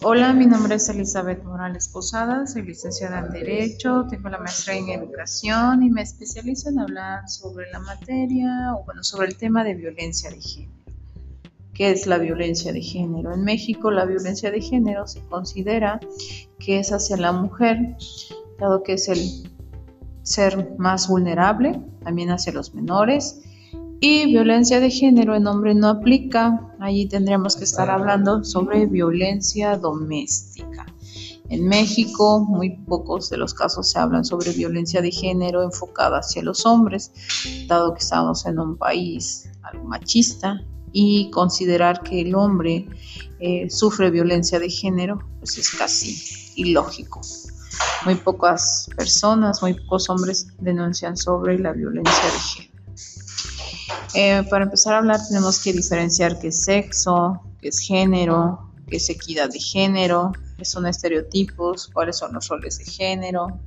Hola, mi nombre es Elizabeth Morales Posada, soy licenciada en Derecho, tengo la maestría en Educación y me especializo en hablar sobre la materia o bueno, sobre el tema de violencia de género. ¿Qué es la violencia de género? En México la violencia de género se considera que es hacia la mujer, dado que es el ser más vulnerable, también hacia los menores y violencia de género en hombre no aplica. Allí tendríamos que estar hablando sobre violencia doméstica. En México, muy pocos de los casos se hablan sobre violencia de género enfocada hacia los hombres, dado que estamos en un país algo machista y considerar que el hombre eh, sufre violencia de género, pues es casi ilógico. Muy pocas personas, muy pocos hombres denuncian sobre la violencia de género. Eh, para empezar a hablar tenemos que diferenciar qué es sexo, qué es género, qué es equidad de género, qué son estereotipos, cuáles son los roles de género,